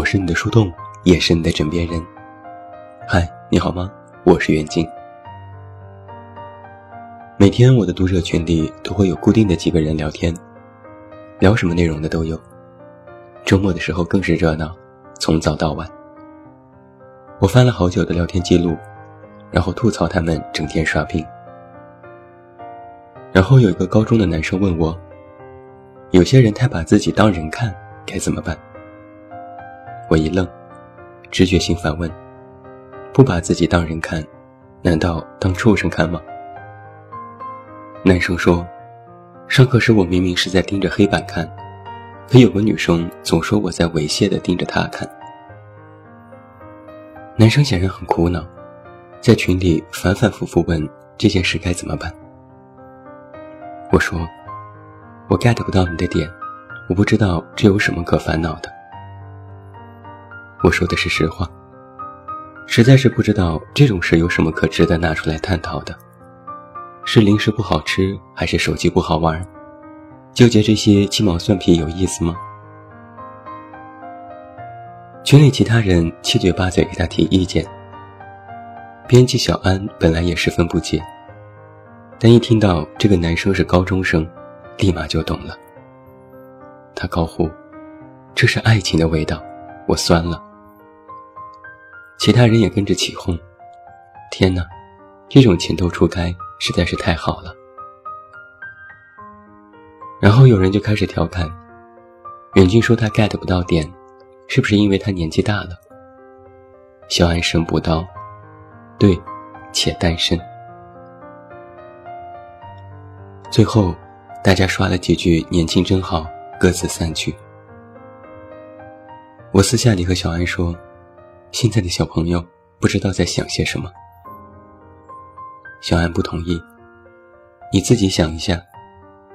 我是你的树洞，也是你的枕边人。嗨，你好吗？我是袁静。每天我的读者群里都会有固定的几个人聊天，聊什么内容的都有。周末的时候更是热闹，从早到晚。我翻了好久的聊天记录，然后吐槽他们整天刷屏。然后有一个高中的男生问我：“有些人太把自己当人看，该怎么办？”我一愣，直觉性反问：“不把自己当人看，难道当畜生看吗？”男生说：“上课时我明明是在盯着黑板看，可有个女生总说我在猥亵的盯着她看。”男生显然很苦恼，在群里反反复复问这件事该怎么办。我说：“我 get 不到你的点，我不知道这有什么可烦恼的。”我说的是实话，实在是不知道这种事有什么可值得拿出来探讨的。是零食不好吃，还是手机不好玩？纠结这些鸡毛蒜皮有意思吗？群里其他人七嘴八嘴给他提意见。编辑小安本来也十分不解，但一听到这个男生是高中生，立马就懂了。他高呼：“这是爱情的味道！”我酸了。其他人也跟着起哄：“天哪，这种情窦初开实在是太好了。”然后有人就开始调侃：“远近说他 get 不到点，是不是因为他年纪大了？”小安神补刀：“对，且单身。”最后，大家刷了几句“年轻真好”，各自散去。我私下里和小安说。现在的小朋友不知道在想些什么。小安不同意。你自己想一下，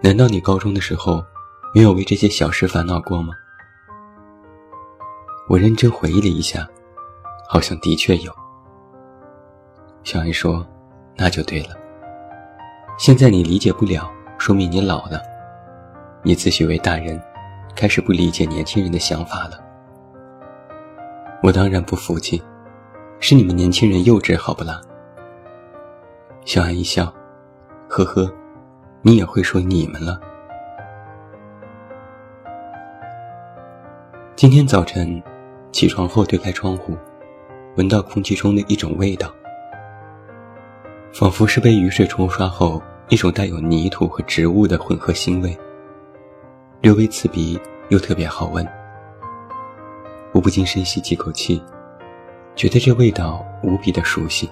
难道你高中的时候没有为这些小事烦恼过吗？我认真回忆了一下，好像的确有。小安说：“那就对了。现在你理解不了，说明你老了。你自诩为大人，开始不理解年轻人的想法了。”我当然不服气，是你们年轻人幼稚，好不啦？小安一笑，呵呵，你也会说你们了。今天早晨起床后推开窗户，闻到空气中的一种味道，仿佛是被雨水冲刷后一种带有泥土和植物的混合腥味，略微刺鼻又特别好闻。我不禁深吸几口气，觉得这味道无比的熟悉。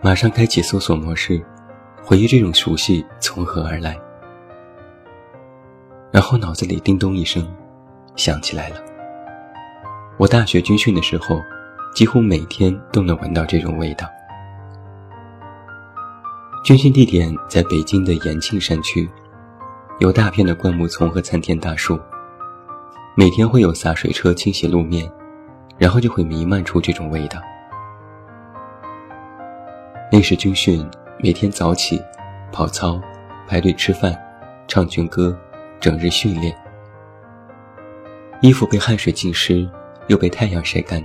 马上开启搜索模式，回忆这种熟悉从何而来。然后脑子里叮咚一声，想起来了。我大学军训的时候，几乎每天都能闻到这种味道。军训地点在北京的延庆山区，有大片的灌木丛和参天大树。每天会有洒水车清洗路面，然后就会弥漫出这种味道。那时军训，每天早起、跑操、排队吃饭、唱军歌，整日训练。衣服被汗水浸湿，又被太阳晒干。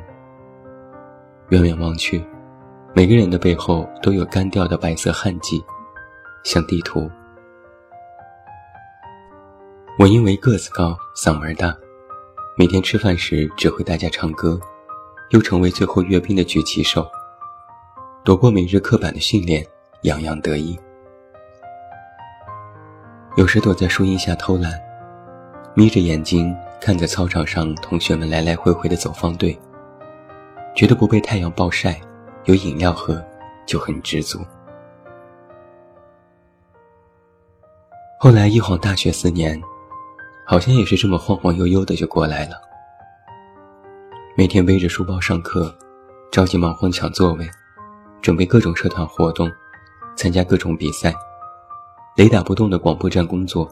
远远望去，每个人的背后都有干掉的白色汗迹，像地图。我因为个子高，嗓门大。每天吃饭时指挥大家唱歌，又成为最后阅兵的举旗手，躲过每日刻板的训练，洋洋得意。有时躲在树荫下偷懒，眯着眼睛看着操场上同学们来来回回的走方队，觉得不被太阳暴晒，有饮料喝就很知足。后来一晃大学四年。好像也是这么晃晃悠悠的就过来了。每天背着书包上课，着急忙慌抢座位，准备各种社团活动，参加各种比赛，雷打不动的广播站工作，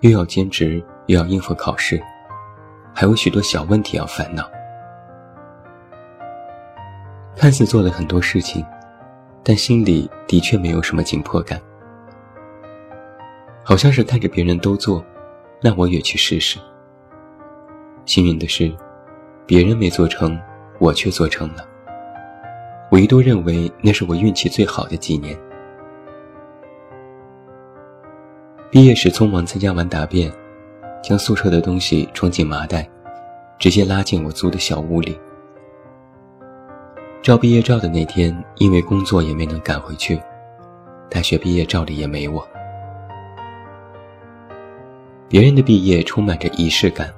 又要兼职又要应付考试，还有许多小问题要烦恼。看似做了很多事情，但心里的确没有什么紧迫感，好像是看着别人都做。那我也去试试。幸运的是，别人没做成，我却做成了。我一度认为那是我运气最好的几年。毕业时匆忙参加完答辩，将宿舍的东西装进麻袋，直接拉进我租的小屋里。照毕业照的那天，因为工作也没能赶回去，大学毕业照里也没我。别人的毕业充满着仪式感，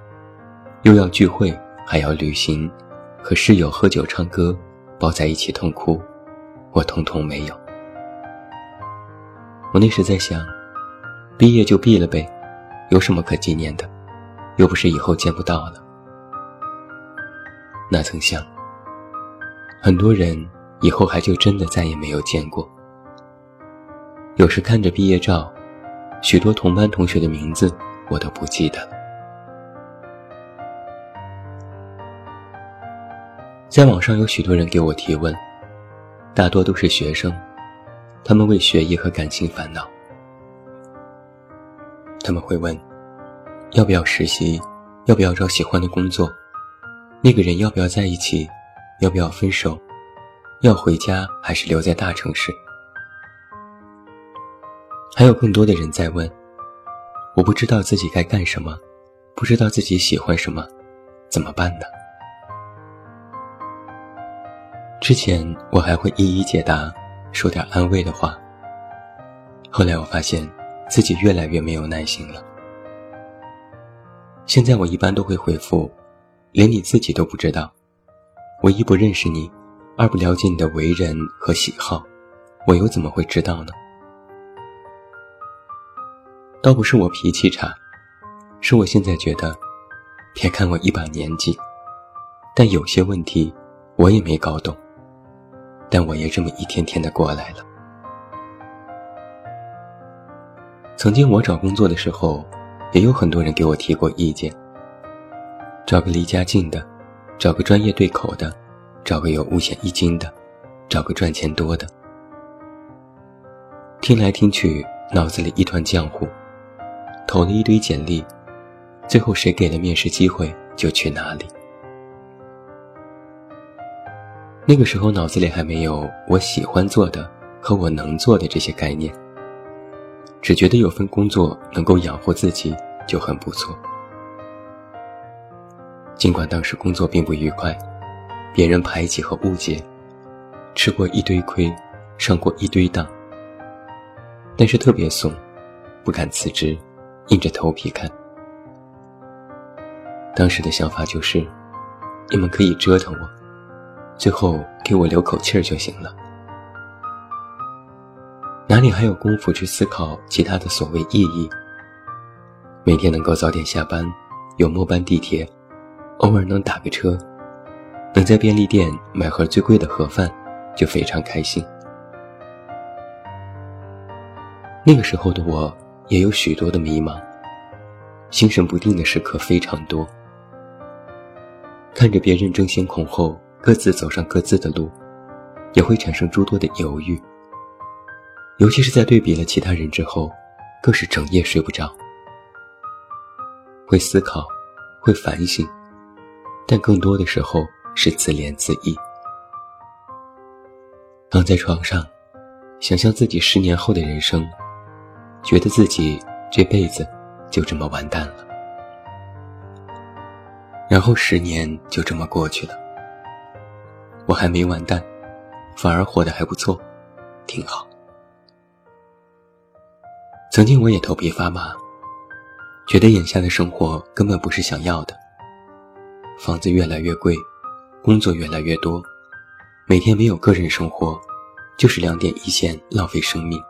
又要聚会，还要旅行，和室友喝酒唱歌。抱在一起痛哭，我通通没有。我那时在想，毕业就毕了呗，有什么可纪念的？又不是以后见不到了。哪曾想，很多人以后还就真的再也没有见过。有时看着毕业照，许多同班同学的名字我都不记得了。在网上有许多人给我提问，大多都是学生，他们为学业和感情烦恼。他们会问：要不要实习？要不要找喜欢的工作？那个人要不要在一起？要不要分手？要回家还是留在大城市？还有更多的人在问：我不知道自己该干什么，不知道自己喜欢什么，怎么办呢？之前我还会一一解答，说点安慰的话。后来我发现自己越来越没有耐心了。现在我一般都会回复：连你自己都不知道，我一不认识你，二不了解你的为人和喜好，我又怎么会知道呢？倒不是我脾气差，是我现在觉得，别看我一把年纪，但有些问题我也没搞懂。但我也这么一天天的过来了。曾经我找工作的时候，也有很多人给我提过意见。找个离家近的，找个专业对口的，找个有五险一金的，找个赚钱多的。听来听去，脑子里一团浆糊，投了一堆简历，最后谁给了面试机会就去哪里。那个时候脑子里还没有我喜欢做的和我能做的这些概念，只觉得有份工作能够养活自己就很不错。尽管当时工作并不愉快，别人排挤和误解，吃过一堆亏，上过一堆当，但是特别怂，不敢辞职，硬着头皮看。当时的想法就是，你们可以折腾我。最后给我留口气儿就行了，哪里还有功夫去思考其他的所谓意义？每天能够早点下班，有末班地铁，偶尔能打个车，能在便利店买盒最贵的盒饭，就非常开心。那个时候的我也有许多的迷茫，心神不定的时刻非常多，看着别人争先恐后。各自走上各自的路，也会产生诸多的犹豫。尤其是在对比了其他人之后，更是整夜睡不着。会思考，会反省，但更多的时候是自怜自艾。躺在床上，想象自己十年后的人生，觉得自己这辈子就这么完蛋了。然后十年就这么过去了。我还没完蛋，反而活得还不错，挺好。曾经我也头皮发麻，觉得眼下的生活根本不是想要的。房子越来越贵，工作越来越多，每天没有个人生活，就是两点一线，浪费生命。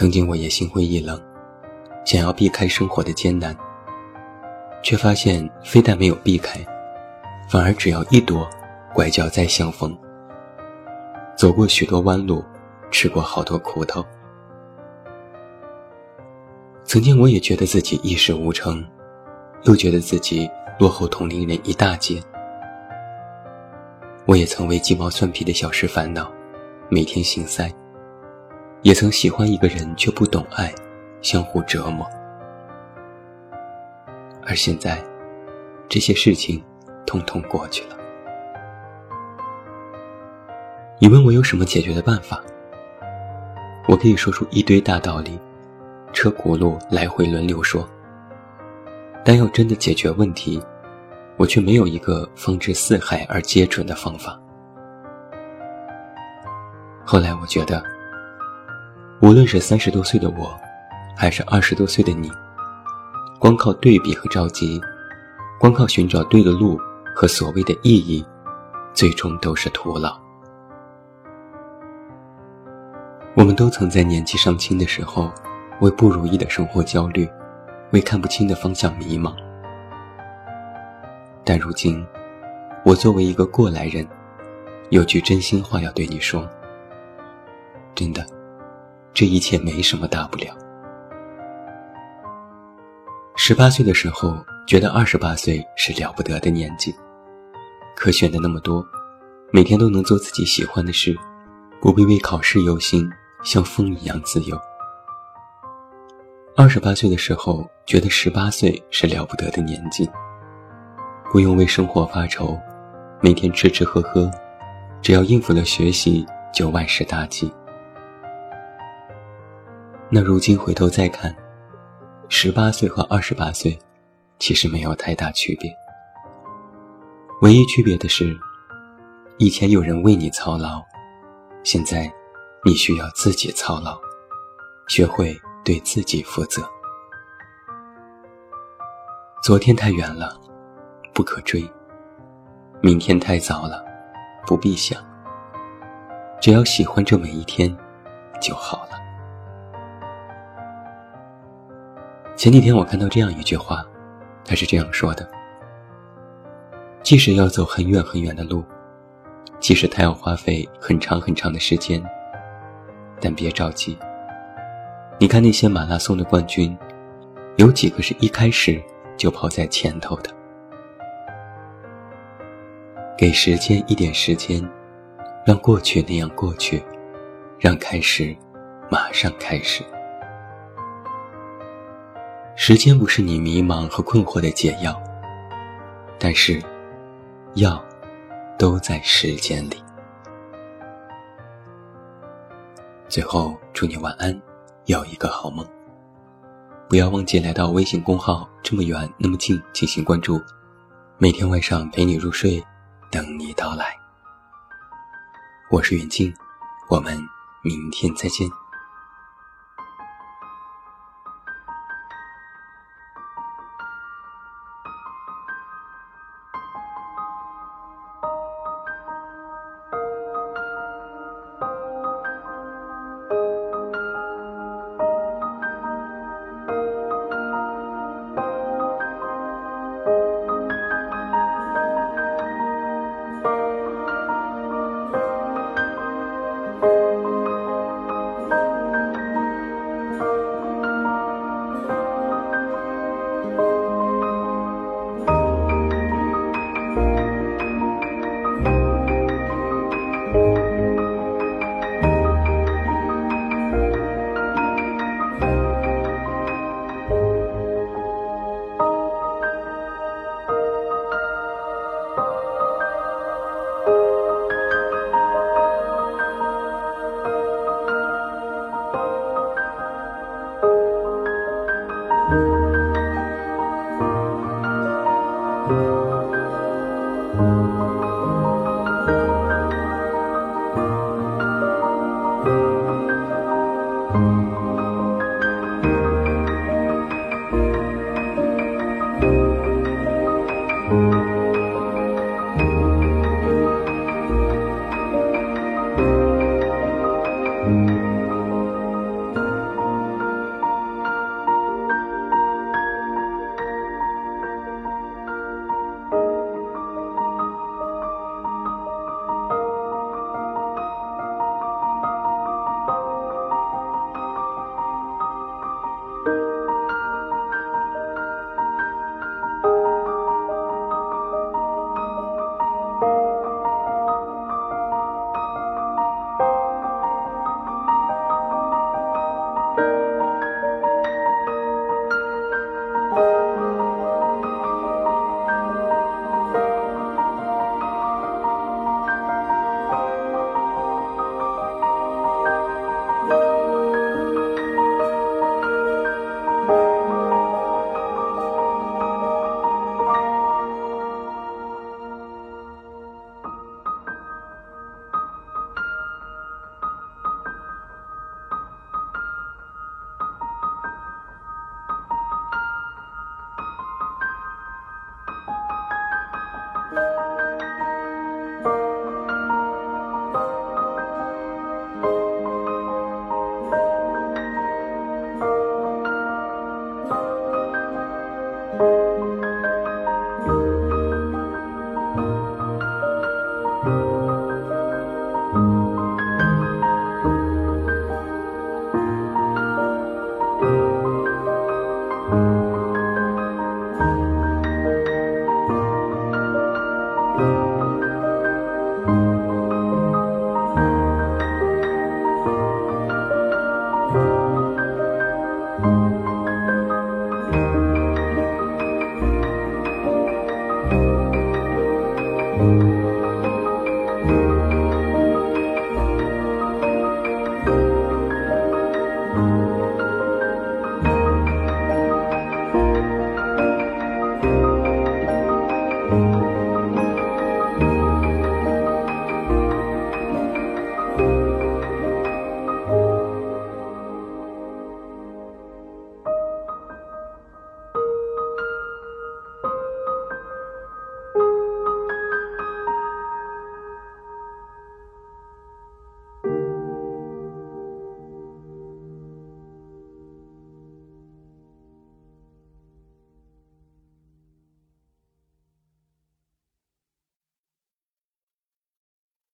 曾经我也心灰意冷，想要避开生活的艰难，却发现非但没有避开。反而只要一躲，拐角再相逢。走过许多弯路，吃过好多苦头。曾经我也觉得自己一事无成，又觉得自己落后同龄人一大截。我也曾为鸡毛蒜皮的小事烦恼，每天心塞。也曾喜欢一个人却不懂爱，相互折磨。而现在，这些事情通通过去了。你问我有什么解决的办法？我可以说出一堆大道理，车轱辘来回轮流说。但要真的解决问题，我却没有一个方知四海而皆准的方法。后来我觉得，无论是三十多岁的我，还是二十多岁的你，光靠对比和着急，光靠寻找对的路和所谓的意义，最终都是徒劳。我们都曾在年纪尚轻的时候，为不如意的生活焦虑。为看不清的方向迷茫，但如今，我作为一个过来人，有句真心话要对你说：真的，这一切没什么大不了。十八岁的时候，觉得二十八岁是了不得的年纪，可选的那么多，每天都能做自己喜欢的事，不必为考试忧心，像风一样自由。二十八岁的时候，觉得十八岁是了不得的年纪，不用为生活发愁，每天吃吃喝喝，只要应付了学习，就万事大吉。那如今回头再看，十八岁和二十八岁，其实没有太大区别。唯一区别的是，以前有人为你操劳，现在，你需要自己操劳，学会。对自己负责。昨天太远了，不可追；明天太早了，不必想。只要喜欢这每一天，就好了。前几天我看到这样一句话，他是这样说的：即使要走很远很远的路，即使他要花费很长很长的时间，但别着急。你看那些马拉松的冠军，有几个是一开始就跑在前头的？给时间一点时间，让过去那样过去，让开始马上开始。时间不是你迷茫和困惑的解药，但是，药都在时间里。最后，祝你晚安。有一个好梦，不要忘记来到微信公号“这么远那么近”进行关注，每天晚上陪你入睡，等你到来。我是远近，我们明天再见。